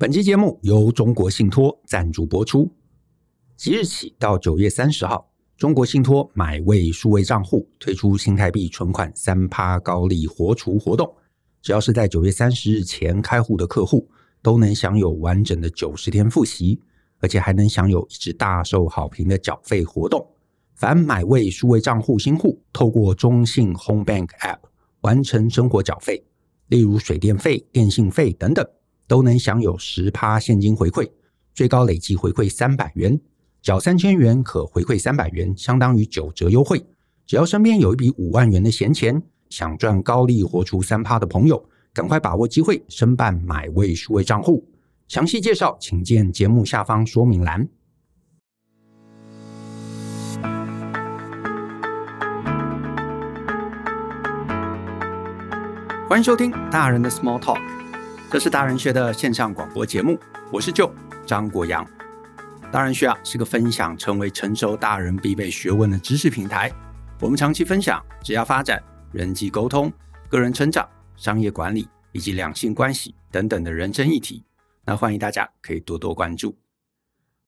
本期节目由中国信托赞助播出。即日起到九月三十号，中国信托买位数位账户推出新台币存款三趴高利活储活动，只要是在九月三十日前开户的客户，都能享有完整的九十天复息，而且还能享有一直大受好评的缴费活动。凡买位数位账户新户，透过中信 Home Bank App 完成生活缴费，例如水电费、电信费等等。都能享有十趴现金回馈，最高累计回馈三百元，缴三千元可回馈三百元，相当于九折优惠。只要身边有一笔五万元的闲钱，想赚高利活出三趴的朋友，赶快把握机会申办买位数位账户。详细介绍请见节目下方说明栏。欢迎收听大人的 Small Talk。这是大人学的线上广播节目，我是 Joe 张国阳。大人学啊是个分享成为成熟大人必备学问的知识平台。我们长期分享职业发展、人际沟通、个人成长、商业管理以及两性关系等等的人生议题。那欢迎大家可以多多关注。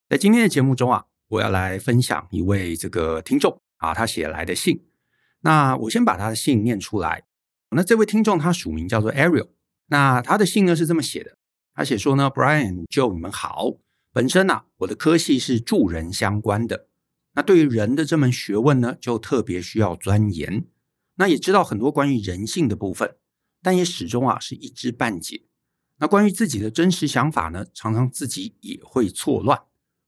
在今天的节目中啊，我要来分享一位这个听众啊，他写来的信。那我先把他的信念出来。那这位听众他署名叫做 Ariel。那他的信呢是这么写的，他写说呢，Brian、祝你们好，本身啊我的科系是助人相关的，那对于人的这门学问呢，就特别需要钻研，那也知道很多关于人性的部分，但也始终啊是一知半解。那关于自己的真实想法呢，常常自己也会错乱，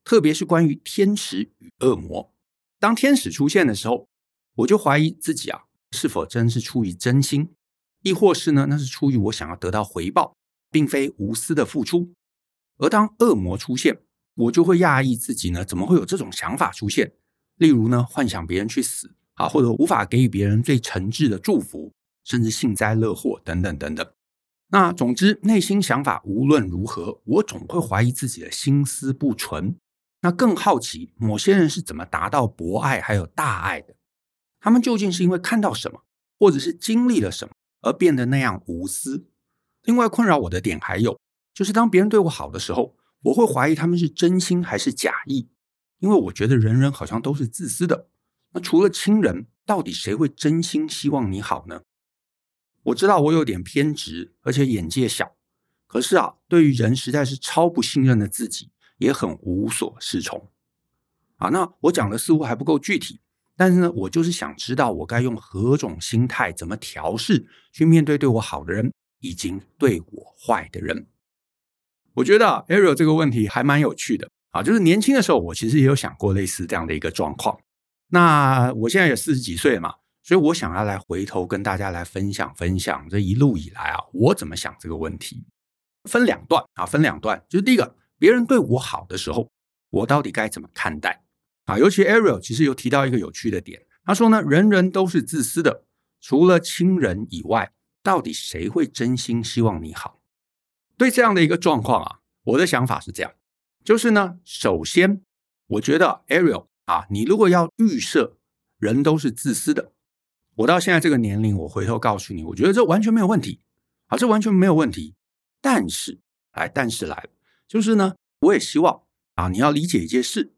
特别是关于天使与恶魔。当天使出现的时候，我就怀疑自己啊是否真是出于真心。亦或是呢，那是出于我想要得到回报，并非无私的付出。而当恶魔出现，我就会讶异自己呢，怎么会有这种想法出现？例如呢，幻想别人去死啊，或者无法给予别人最诚挚的祝福，甚至幸灾乐祸等等等等。那总之，内心想法无论如何，我总会怀疑自己的心思不纯。那更好奇，某些人是怎么达到博爱还有大爱的？他们究竟是因为看到什么，或者是经历了什么？而变得那样无私。另外困扰我的点还有，就是当别人对我好的时候，我会怀疑他们是真心还是假意，因为我觉得人人好像都是自私的。那除了亲人，到底谁会真心希望你好呢？我知道我有点偏执，而且眼界小，可是啊，对于人实在是超不信任的自己，也很无所适从。啊，那我讲的似乎还不够具体。但是呢，我就是想知道我该用何种心态，怎么调试去面对对我好的人，以及对我坏的人。我觉得啊，Ariel 这个问题还蛮有趣的啊，就是年轻的时候，我其实也有想过类似这样的一个状况。那我现在也四十几岁了嘛，所以我想要来回头跟大家来分享分享这一路以来啊，我怎么想这个问题。分两段啊，分两段，就是第一个，别人对我好的时候，我到底该怎么看待？啊，尤其 Ariel 其实有提到一个有趣的点，他说呢，人人都是自私的，除了亲人以外，到底谁会真心希望你好？对这样的一个状况啊，我的想法是这样，就是呢，首先，我觉得 Ariel 啊，你如果要预设人都是自私的，我到现在这个年龄，我回头告诉你，我觉得这完全没有问题，啊，这完全没有问题。但是，哎，但是来了，就是呢，我也希望啊，你要理解一件事。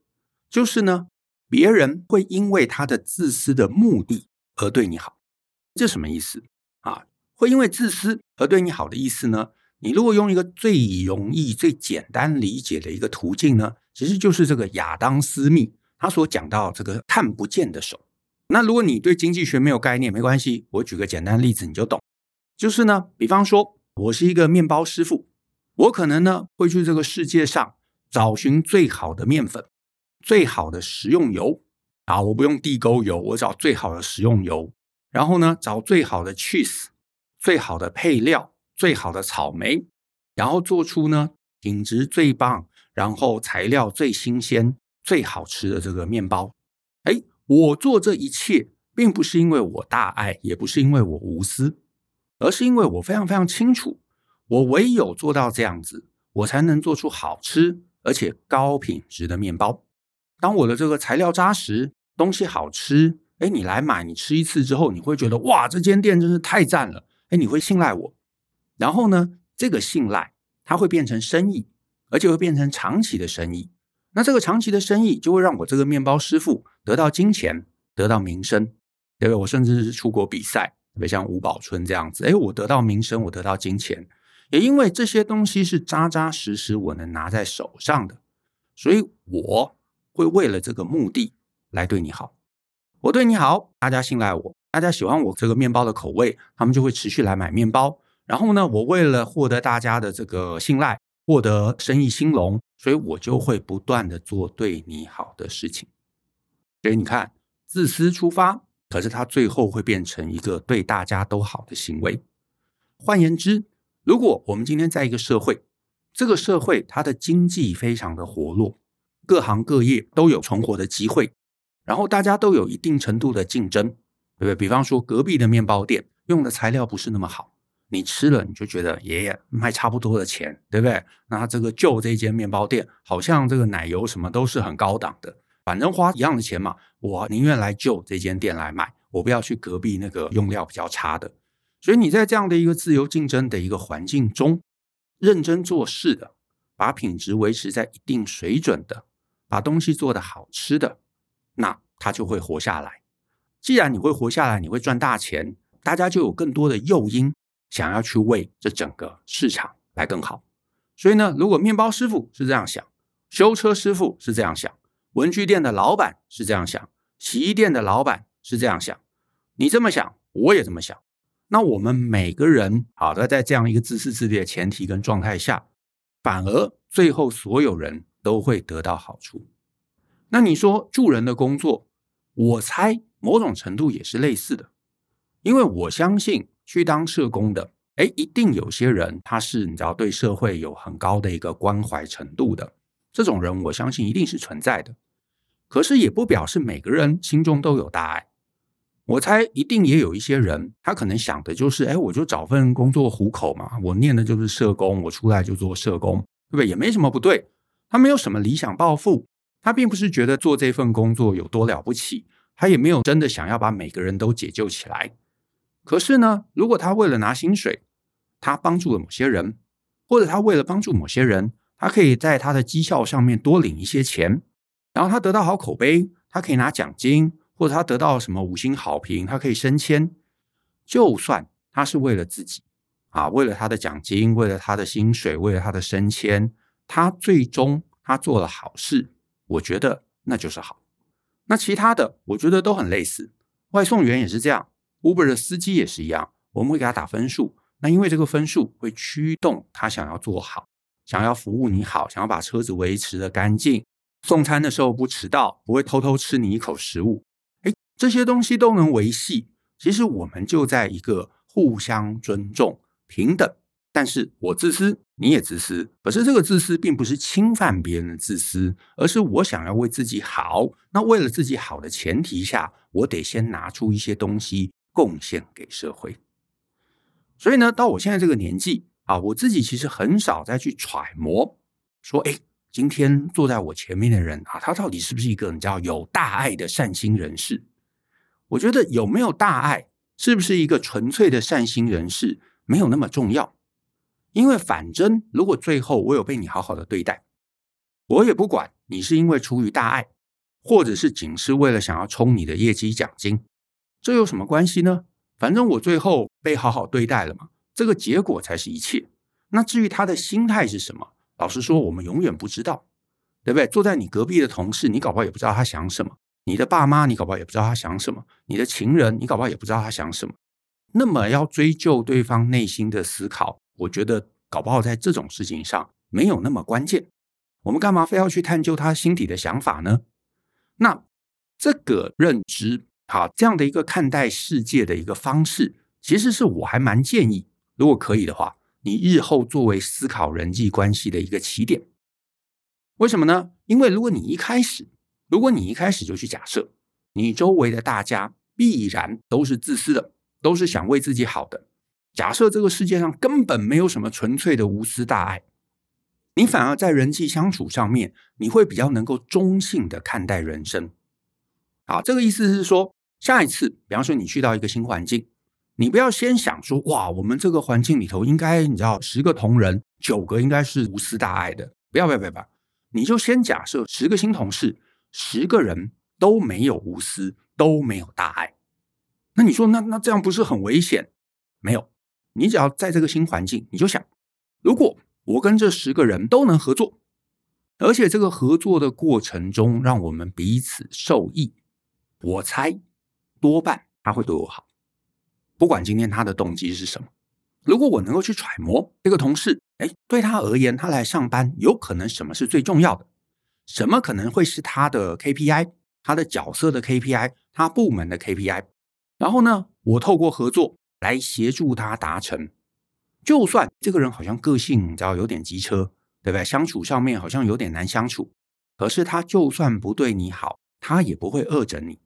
就是呢，别人会因为他的自私的目的而对你好，这什么意思啊？会因为自私而对你好的意思呢？你如果用一个最容易、最简单理解的一个途径呢，其实就是这个亚当·斯密他所讲到这个看不见的手。那如果你对经济学没有概念，没关系，我举个简单例子你就懂。就是呢，比方说我是一个面包师傅，我可能呢会去这个世界上找寻最好的面粉。最好的食用油啊，我不用地沟油，我找最好的食用油。然后呢，找最好的 cheese，最好的配料，最好的草莓，然后做出呢品质最棒，然后材料最新鲜、最好吃的这个面包。哎，我做这一切，并不是因为我大爱，也不是因为我无私，而是因为我非常非常清楚，我唯有做到这样子，我才能做出好吃而且高品质的面包。当我的这个材料扎实，东西好吃，哎，你来买，你吃一次之后，你会觉得哇，这间店真是太赞了，哎，你会信赖我。然后呢，这个信赖它会变成生意，而且会变成长期的生意。那这个长期的生意就会让我这个面包师傅得到金钱，得到名声，对不对？我甚至是出国比赛，特别像吴宝春这样子，哎，我得到名声，我得到金钱，也因为这些东西是扎扎实实我能拿在手上的，所以我会为了这个目的来对你好。我对你好，大家信赖我，大家喜欢我这个面包的口味，他们就会持续来买面包。然后呢，我为了获得大家的这个信赖，获得生意兴隆。所以我就会不断的做对你好的事情，所以你看，自私出发，可是它最后会变成一个对大家都好的行为。换言之，如果我们今天在一个社会，这个社会它的经济非常的活络，各行各业都有存活的机会，然后大家都有一定程度的竞争，对不对？比方说隔壁的面包店用的材料不是那么好。你吃了，你就觉得爷爷卖差不多的钱，对不对？那这个旧这间面包店，好像这个奶油什么都是很高档的，反正花一样的钱嘛，我宁愿来旧这间店来买，我不要去隔壁那个用料比较差的。所以你在这样的一个自由竞争的一个环境中，认真做事的，把品质维持在一定水准的，把东西做得好吃的，那他就会活下来。既然你会活下来，你会赚大钱，大家就有更多的诱因。想要去为这整个市场来更好，所以呢，如果面包师傅是这样想，修车师傅是这样想，文具店的老板是这样想，洗衣店的老板是这样想，你这么想，我也这么想，那我们每个人好的在这样一个自私自利的前提跟状态下，反而最后所有人都会得到好处。那你说助人的工作，我猜某种程度也是类似的，因为我相信。去当社工的，哎，一定有些人他是你知道对社会有很高的一个关怀程度的，这种人我相信一定是存在的。可是也不表示每个人心中都有大爱。我猜一定也有一些人，他可能想的就是，哎，我就找份工作糊口嘛，我念的就是社工，我出来就做社工，对不对？也没什么不对。他没有什么理想抱负，他并不是觉得做这份工作有多了不起，他也没有真的想要把每个人都解救起来。可是呢，如果他为了拿薪水，他帮助了某些人，或者他为了帮助某些人，他可以在他的绩效上面多领一些钱，然后他得到好口碑，他可以拿奖金，或者他得到什么五星好评，他可以升迁。就算他是为了自己啊，为了他的奖金，为了他的薪水，为了他的升迁，他最终他做了好事，我觉得那就是好。那其他的，我觉得都很类似，外送员也是这样。Uber 的司机也是一样，我们会给他打分数。那因为这个分数会驱动他想要做好，想要服务你好，想要把车子维持的干净，送餐的时候不迟到，不会偷偷吃你一口食物。诶，这些东西都能维系。其实我们就在一个互相尊重、平等。但是我自私，你也自私。可是这个自私并不是侵犯别人的自私，而是我想要为自己好。那为了自己好的前提下，我得先拿出一些东西。贡献给社会，所以呢，到我现在这个年纪啊，我自己其实很少再去揣摩说，哎，今天坐在我前面的人啊，他到底是不是一个你知道有大爱的善心人士？我觉得有没有大爱，是不是一个纯粹的善心人士，没有那么重要，因为反正如果最后我有被你好好的对待，我也不管你是因为出于大爱，或者是仅是为了想要冲你的业绩奖金。这有什么关系呢？反正我最后被好好对待了嘛，这个结果才是一切。那至于他的心态是什么，老实说，我们永远不知道，对不对？坐在你隔壁的同事，你搞不好也不知道他想什么；你的爸妈，你搞不好也不知道他想什么；你的情人，你搞不好也不知道他想什么。那么要追究对方内心的思考，我觉得搞不好在这种事情上没有那么关键。我们干嘛非要去探究他心底的想法呢？那这个认知。好，这样的一个看待世界的一个方式，其实是我还蛮建议，如果可以的话，你日后作为思考人际关系的一个起点。为什么呢？因为如果你一开始，如果你一开始就去假设，你周围的大家必然都是自私的，都是想为自己好的，假设这个世界上根本没有什么纯粹的无私大爱，你反而在人际相处上面，你会比较能够中性的看待人生。好，这个意思是说，下一次，比方说你去到一个新环境，你不要先想说，哇，我们这个环境里头应该，你知道，十个同仁，九个应该是无私大爱的，不要不要不要，你就先假设十个新同事，十个人都没有无私，都没有大爱。那你说，那那这样不是很危险？没有，你只要在这个新环境，你就想，如果我跟这十个人都能合作，而且这个合作的过程中让我们彼此受益，我猜多半他会对我好。不管今天他的动机是什么，如果我能够去揣摩这个同事，哎，对他而言，他来上班有可能什么是最重要的？什么可能会是他的 KPI，他的角色的 KPI，他部门的 KPI？然后呢，我透过合作来协助他达成。就算这个人好像个性你知道有点机车，对不对？相处上面好像有点难相处，可是他就算不对你好，他也不会恶整你。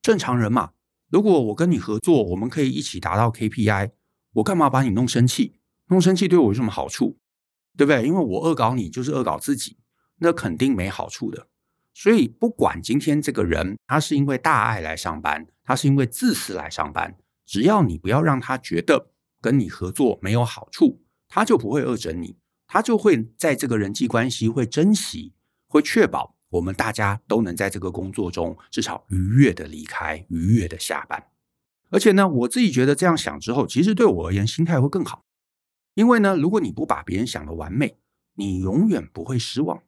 正常人嘛，如果我跟你合作，我们可以一起达到 KPI，我干嘛把你弄生气？弄生气对我有什么好处？对不对？因为我恶搞你就是恶搞自己，那肯定没好处的。所以，不管今天这个人他是因为大爱来上班，他是因为自私来上班，只要你不要让他觉得跟你合作没有好处，他就不会恶整你，他就会在这个人际关系会珍惜，会确保我们大家都能在这个工作中至少愉悦的离开，愉悦的下班。而且呢，我自己觉得这样想之后，其实对我而言心态会更好，因为呢，如果你不把别人想的完美，你永远不会失望。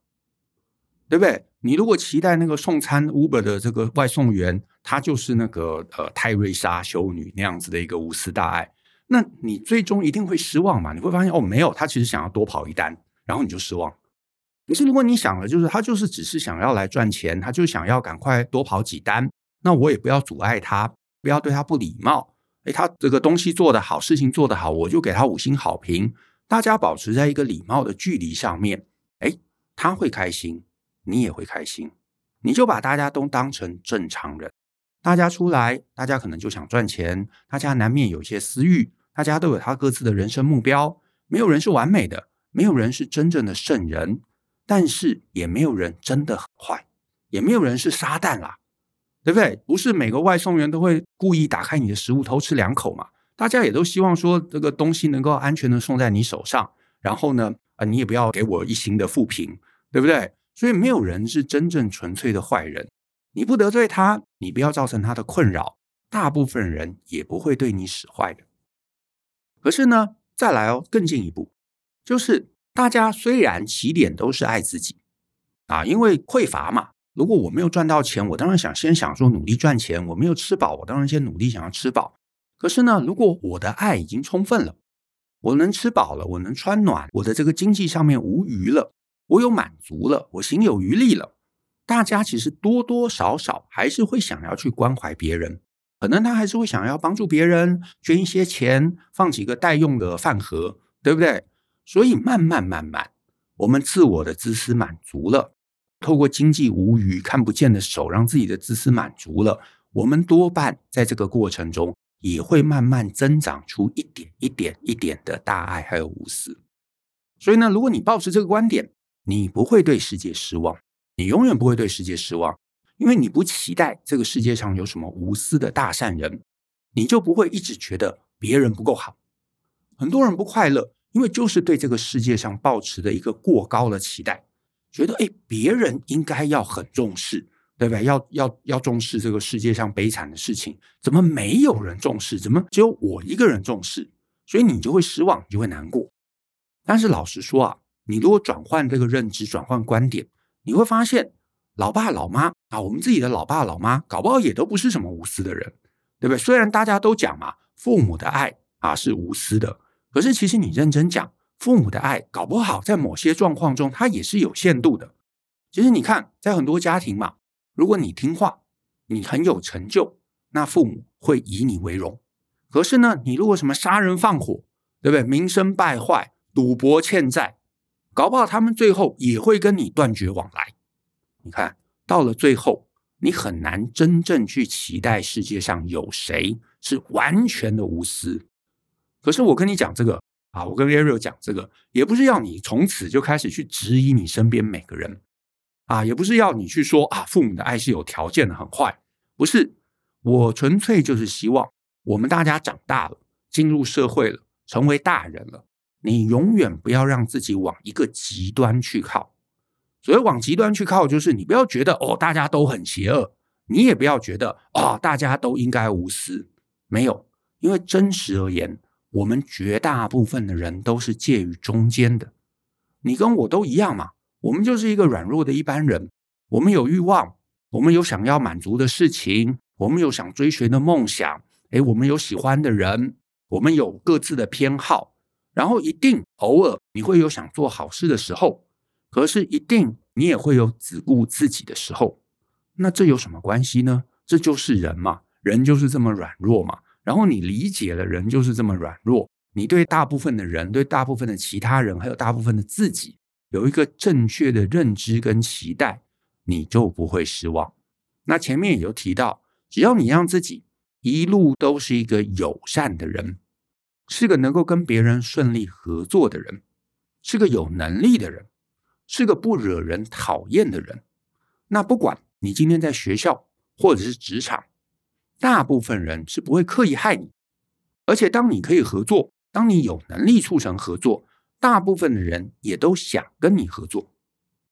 对不对？你如果期待那个送餐 Uber 的这个外送员，他就是那个呃泰瑞莎修女那样子的一个无私大爱，那你最终一定会失望嘛？你会发现哦，没有，他其实想要多跑一单，然后你就失望。可是如果你想的就是他就是只是想要来赚钱，他就想要赶快多跑几单，那我也不要阻碍他，不要对他不礼貌。诶，他这个东西做得好，事情做得好，我就给他五星好评。大家保持在一个礼貌的距离上面，诶，他会开心。你也会开心，你就把大家都当成正常人。大家出来，大家可能就想赚钱，大家难免有一些私欲，大家都有他各自的人生目标。没有人是完美的，没有人是真正的圣人，但是也没有人真的很坏，也没有人是撒旦啦，对不对？不是每个外送员都会故意打开你的食物偷吃两口嘛？大家也都希望说这个东西能够安全的送在你手上，然后呢，啊，你也不要给我一星的负评，对不对？所以没有人是真正纯粹的坏人，你不得罪他，你不要造成他的困扰，大部分人也不会对你使坏的。可是呢，再来哦，更进一步，就是大家虽然起点都是爱自己啊，因为匮乏嘛。如果我没有赚到钱，我当然想先想说努力赚钱；我没有吃饱，我当然先努力想要吃饱。可是呢，如果我的爱已经充分了，我能吃饱了，我能穿暖，我的这个经济上面无余了。我有满足了，我行有余力了。大家其实多多少少还是会想要去关怀别人，可能他还是会想要帮助别人，捐一些钱，放几个待用的饭盒，对不对？所以慢慢慢慢，我们自我的自私满足了，透过经济无余看不见的手，让自己的自私满足了，我们多半在这个过程中也会慢慢增长出一点一点一点的大爱还有无私。所以呢，如果你抱持这个观点，你不会对世界失望，你永远不会对世界失望，因为你不期待这个世界上有什么无私的大善人，你就不会一直觉得别人不够好。很多人不快乐，因为就是对这个世界上抱持的一个过高的期待，觉得哎，别人应该要很重视，对不对？要要要重视这个世界上悲惨的事情，怎么没有人重视？怎么只有我一个人重视？所以你就会失望，你就会难过。但是老实说啊。你如果转换这个认知，转换观点，你会发现，老爸老妈啊，我们自己的老爸老妈，搞不好也都不是什么无私的人，对不对？虽然大家都讲嘛，父母的爱啊是无私的，可是其实你认真讲，父母的爱搞不好在某些状况中，它也是有限度的。其实你看，在很多家庭嘛，如果你听话，你很有成就，那父母会以你为荣。可是呢，你如果什么杀人放火，对不对？名声败坏，赌博欠债。搞不好他们最后也会跟你断绝往来。你看到了最后，你很难真正去期待世界上有谁是完全的无私。可是我跟你讲这个啊，我跟 Ariel 讲这个，也不是要你从此就开始去质疑你身边每个人啊，也不是要你去说啊，父母的爱是有条件的，很坏。不是，我纯粹就是希望我们大家长大了，进入社会了，成为大人了。你永远不要让自己往一个极端去靠，所以往极端去靠，就是你不要觉得哦，大家都很邪恶，你也不要觉得哦，大家都应该无私。没有，因为真实而言，我们绝大部分的人都是介于中间的。你跟我都一样嘛，我们就是一个软弱的一般人。我们有欲望，我们有想要满足的事情，我们有想追寻的梦想。诶，我们有喜欢的人，我们有各自的偏好，然后一定偶尔你会有想做好事的时候。可是，一定你也会有只顾自己的时候，那这有什么关系呢？这就是人嘛，人就是这么软弱嘛。然后你理解了人就是这么软弱，你对大部分的人、对大部分的其他人，还有大部分的自己，有一个正确的认知跟期待，你就不会失望。那前面也有提到，只要你让自己一路都是一个友善的人，是个能够跟别人顺利合作的人，是个有能力的人。是个不惹人讨厌的人，那不管你今天在学校或者是职场，大部分人是不会刻意害你。而且，当你可以合作，当你有能力促成合作，大部分的人也都想跟你合作。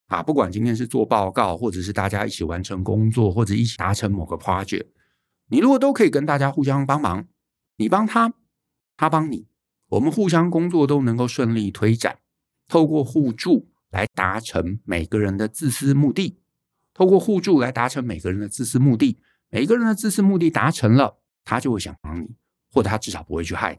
啊，不管今天是做报告，或者是大家一起完成工作，或者一起达成某个 project，你如果都可以跟大家互相帮忙，你帮他，他帮你，我们互相工作都能够顺利推展，透过互助。来达成每个人的自私目的，透过互助来达成每个人的自私目的。每个人的自私目的达成了，他就会想帮你，或者他至少不会去害你。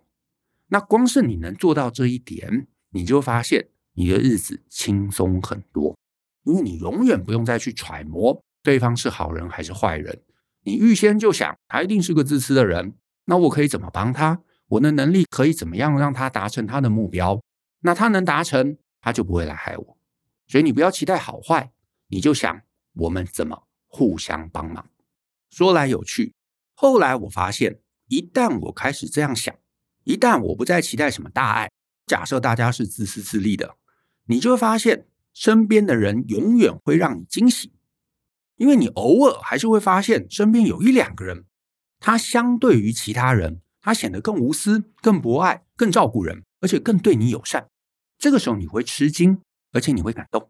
那光是你能做到这一点，你就发现你的日子轻松很多，因为你永远不用再去揣摩对方是好人还是坏人。你预先就想，他一定是个自私的人，那我可以怎么帮他？我的能力可以怎么样让他达成他的目标？那他能达成，他就不会来害我。所以你不要期待好坏，你就想我们怎么互相帮忙。说来有趣，后来我发现，一旦我开始这样想，一旦我不再期待什么大爱，假设大家是自私自利的，你就会发现身边的人永远会让你惊喜，因为你偶尔还是会发现身边有一两个人，他相对于其他人，他显得更无私、更博爱、更照顾人，而且更对你友善。这个时候你会吃惊。而且你会感动，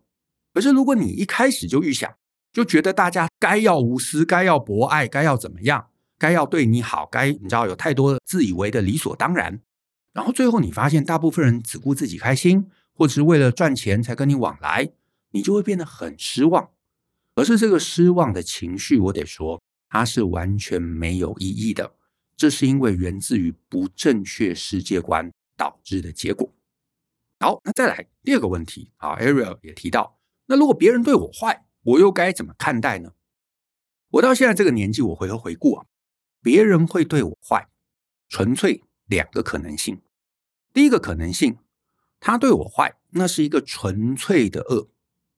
可是如果你一开始就预想，就觉得大家该要无私，该要博爱，该要怎么样，该要对你好，该你知道有太多自以为的理所当然，然后最后你发现大部分人只顾自己开心，或者是为了赚钱才跟你往来，你就会变得很失望。可是这个失望的情绪，我得说，它是完全没有意义的，这是因为源自于不正确世界观导致的结果。好，那再来第二个问题啊，Ariel 也提到，那如果别人对我坏，我又该怎么看待呢？我到现在这个年纪，我回头回顾啊，别人会对我坏，纯粹两个可能性。第一个可能性，他对我坏，那是一个纯粹的恶，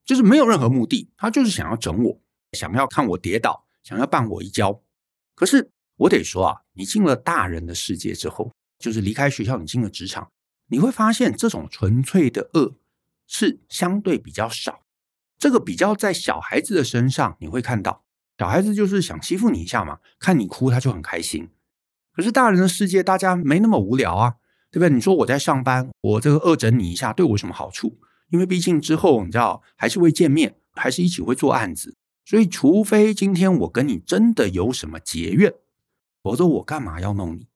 就是没有任何目的，他就是想要整我，想要看我跌倒，想要绊我一跤。可是我得说啊，你进了大人的世界之后，就是离开学校，你进了职场。你会发现，这种纯粹的恶是相对比较少。这个比较在小孩子的身上，你会看到小孩子就是想欺负你一下嘛，看你哭他就很开心。可是大人的世界，大家没那么无聊啊，对不对？你说我在上班，我这个恶整你一下，对我有什么好处？因为毕竟之后你知道还是会见面，还是一起会做案子。所以，除非今天我跟你真的有什么结怨，否则我干嘛要弄你？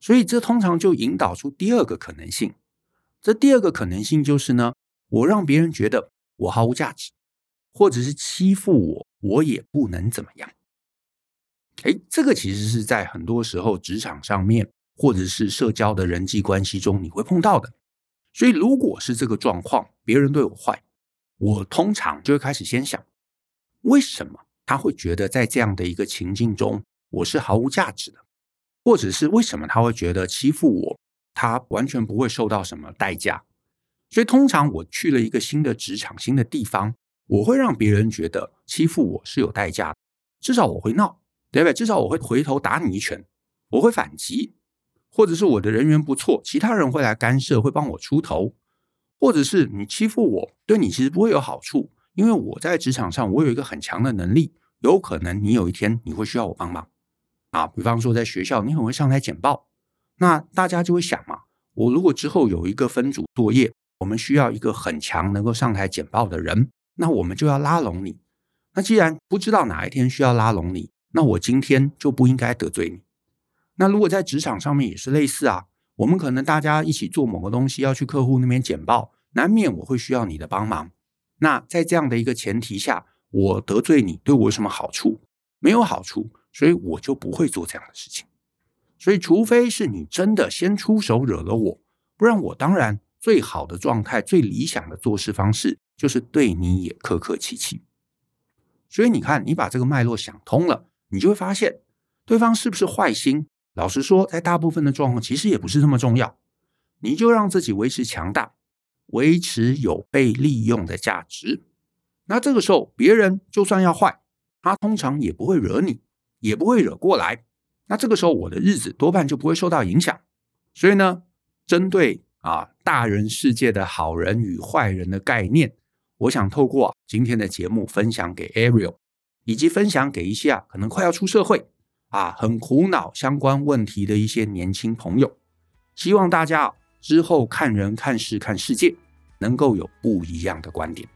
所以，这通常就引导出第二个可能性。这第二个可能性就是呢，我让别人觉得我毫无价值，或者是欺负我，我也不能怎么样。诶，这个其实是在很多时候职场上面，或者是社交的人际关系中，你会碰到的。所以，如果是这个状况，别人对我坏，我通常就会开始先想，为什么他会觉得在这样的一个情境中，我是毫无价值的？或者是为什么他会觉得欺负我，他完全不会受到什么代价？所以通常我去了一个新的职场、新的地方，我会让别人觉得欺负我是有代价的。至少我会闹，对不对？至少我会回头打你一拳，我会反击，或者是我的人缘不错，其他人会来干涉，会帮我出头，或者是你欺负我，对你其实不会有好处，因为我在职场上我有一个很强的能力，有可能你有一天你会需要我帮忙。啊，比方说在学校，你很会上台简报，那大家就会想嘛，我如果之后有一个分组作业，我们需要一个很强能够上台简报的人，那我们就要拉拢你。那既然不知道哪一天需要拉拢你，那我今天就不应该得罪你。那如果在职场上面也是类似啊，我们可能大家一起做某个东西，要去客户那边简报，难免我会需要你的帮忙。那在这样的一个前提下，我得罪你对我有什么好处？没有好处，所以我就不会做这样的事情。所以，除非是你真的先出手惹了我，不然我当然最好的状态、最理想的做事方式就是对你也客客气气。所以你看，你把这个脉络想通了，你就会发现对方是不是坏心。老实说，在大部分的状况，其实也不是那么重要。你就让自己维持强大，维持有被利用的价值。那这个时候，别人就算要坏，他通常也不会惹你，也不会惹过来。那这个时候，我的日子多半就不会受到影响。所以呢，针对啊大人世界的好人与坏人的概念，我想透过今天的节目分享给 Ariel，以及分享给一些啊可能快要出社会。啊，很苦恼相关问题的一些年轻朋友，希望大家之后看人、看事、看世界，能够有不一样的观点。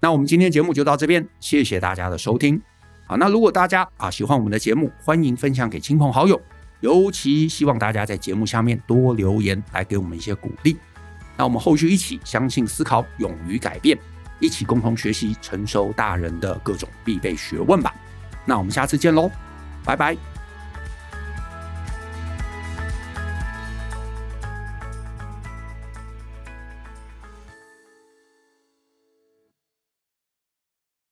那我们今天节目就到这边，谢谢大家的收听。好，那如果大家啊喜欢我们的节目，欢迎分享给亲朋好友，尤其希望大家在节目下面多留言，来给我们一些鼓励。那我们后续一起相信、思考、勇于改变，一起共同学习成熟大人的各种必备学问吧。那我们下次见喽。拜拜。